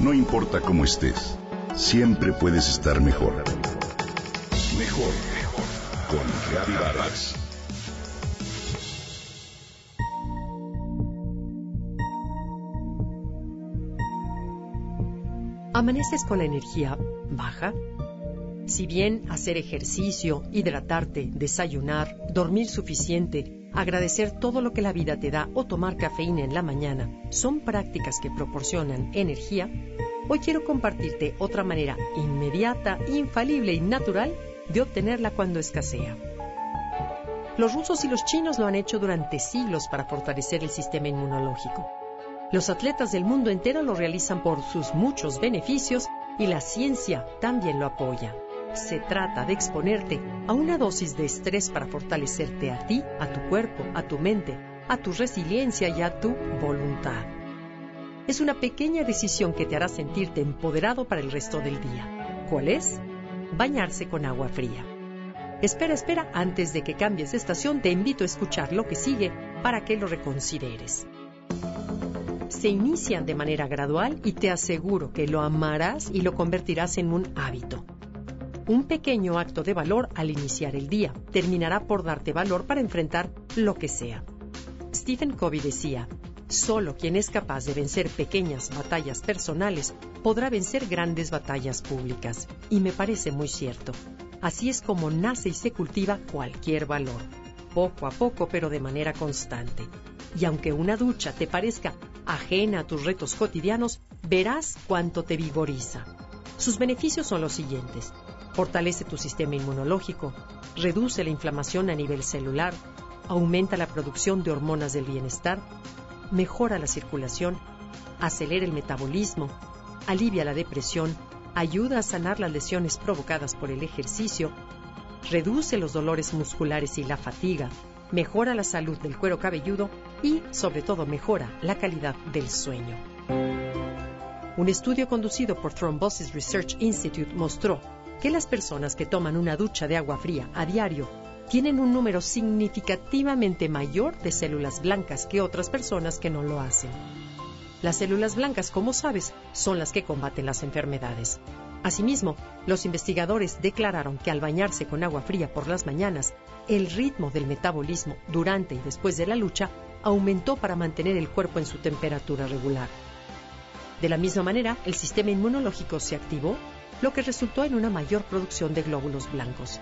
No importa cómo estés, siempre puedes estar mejor. Mejor, mejor. Con Reavivadas. ¿Amaneces con la energía baja? Si bien hacer ejercicio, hidratarte, desayunar, dormir suficiente, agradecer todo lo que la vida te da o tomar cafeína en la mañana son prácticas que proporcionan energía, hoy quiero compartirte otra manera inmediata, infalible y natural de obtenerla cuando escasea. Los rusos y los chinos lo han hecho durante siglos para fortalecer el sistema inmunológico. Los atletas del mundo entero lo realizan por sus muchos beneficios y la ciencia también lo apoya. Se trata de exponerte a una dosis de estrés para fortalecerte a ti, a tu cuerpo, a tu mente, a tu resiliencia y a tu voluntad. Es una pequeña decisión que te hará sentirte empoderado para el resto del día. ¿Cuál es? Bañarse con agua fría. Espera, espera, antes de que cambies de estación te invito a escuchar lo que sigue para que lo reconsideres se inician de manera gradual y te aseguro que lo amarás y lo convertirás en un hábito. Un pequeño acto de valor al iniciar el día terminará por darte valor para enfrentar lo que sea. Stephen Covey decía, solo quien es capaz de vencer pequeñas batallas personales podrá vencer grandes batallas públicas. Y me parece muy cierto. Así es como nace y se cultiva cualquier valor, poco a poco pero de manera constante. Y aunque una ducha te parezca ajena a tus retos cotidianos, verás cuánto te vigoriza. Sus beneficios son los siguientes. Fortalece tu sistema inmunológico, reduce la inflamación a nivel celular, aumenta la producción de hormonas del bienestar, mejora la circulación, acelera el metabolismo, alivia la depresión, ayuda a sanar las lesiones provocadas por el ejercicio, reduce los dolores musculares y la fatiga, mejora la salud del cuero cabelludo y, sobre todo, mejora la calidad del sueño. Un estudio conducido por Thrombosis Research Institute mostró que las personas que toman una ducha de agua fría a diario tienen un número significativamente mayor de células blancas que otras personas que no lo hacen. Las células blancas, como sabes, son las que combaten las enfermedades. Asimismo, los investigadores declararon que al bañarse con agua fría por las mañanas, el ritmo del metabolismo durante y después de la lucha aumentó para mantener el cuerpo en su temperatura regular. De la misma manera, el sistema inmunológico se activó, lo que resultó en una mayor producción de glóbulos blancos.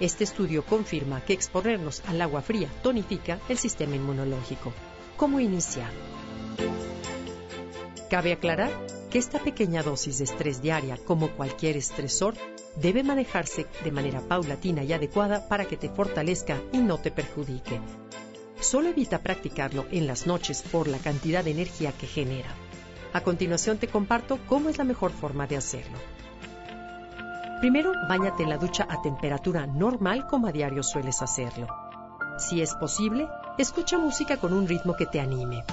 Este estudio confirma que exponernos al agua fría tonifica el sistema inmunológico. ¿Cómo iniciar? Cabe aclarar que esta pequeña dosis de estrés diaria, como cualquier estresor, debe manejarse de manera paulatina y adecuada para que te fortalezca y no te perjudique. Solo evita practicarlo en las noches por la cantidad de energía que genera. A continuación te comparto cómo es la mejor forma de hacerlo. Primero, báñate en la ducha a temperatura normal como a diario sueles hacerlo. Si es posible, escucha música con un ritmo que te anime.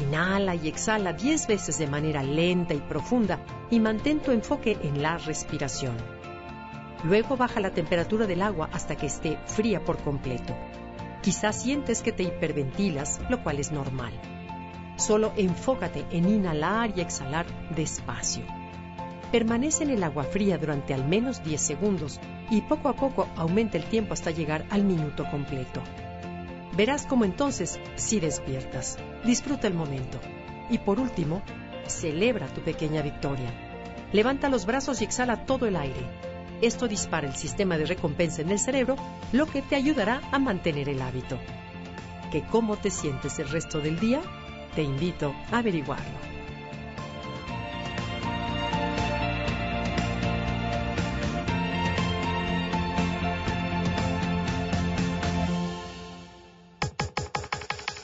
Inhala y exhala 10 veces de manera lenta y profunda y mantén tu enfoque en la respiración. Luego baja la temperatura del agua hasta que esté fría por completo. Quizás sientes que te hiperventilas, lo cual es normal. Solo enfócate en inhalar y exhalar despacio. Permanece en el agua fría durante al menos 10 segundos y poco a poco aumenta el tiempo hasta llegar al minuto completo. Verás cómo entonces sí despiertas. Disfruta el momento. Y por último, celebra tu pequeña victoria. Levanta los brazos y exhala todo el aire. Esto dispara el sistema de recompensa en el cerebro, lo que te ayudará a mantener el hábito. ¿Que cómo te sientes el resto del día? Te invito a averiguarlo.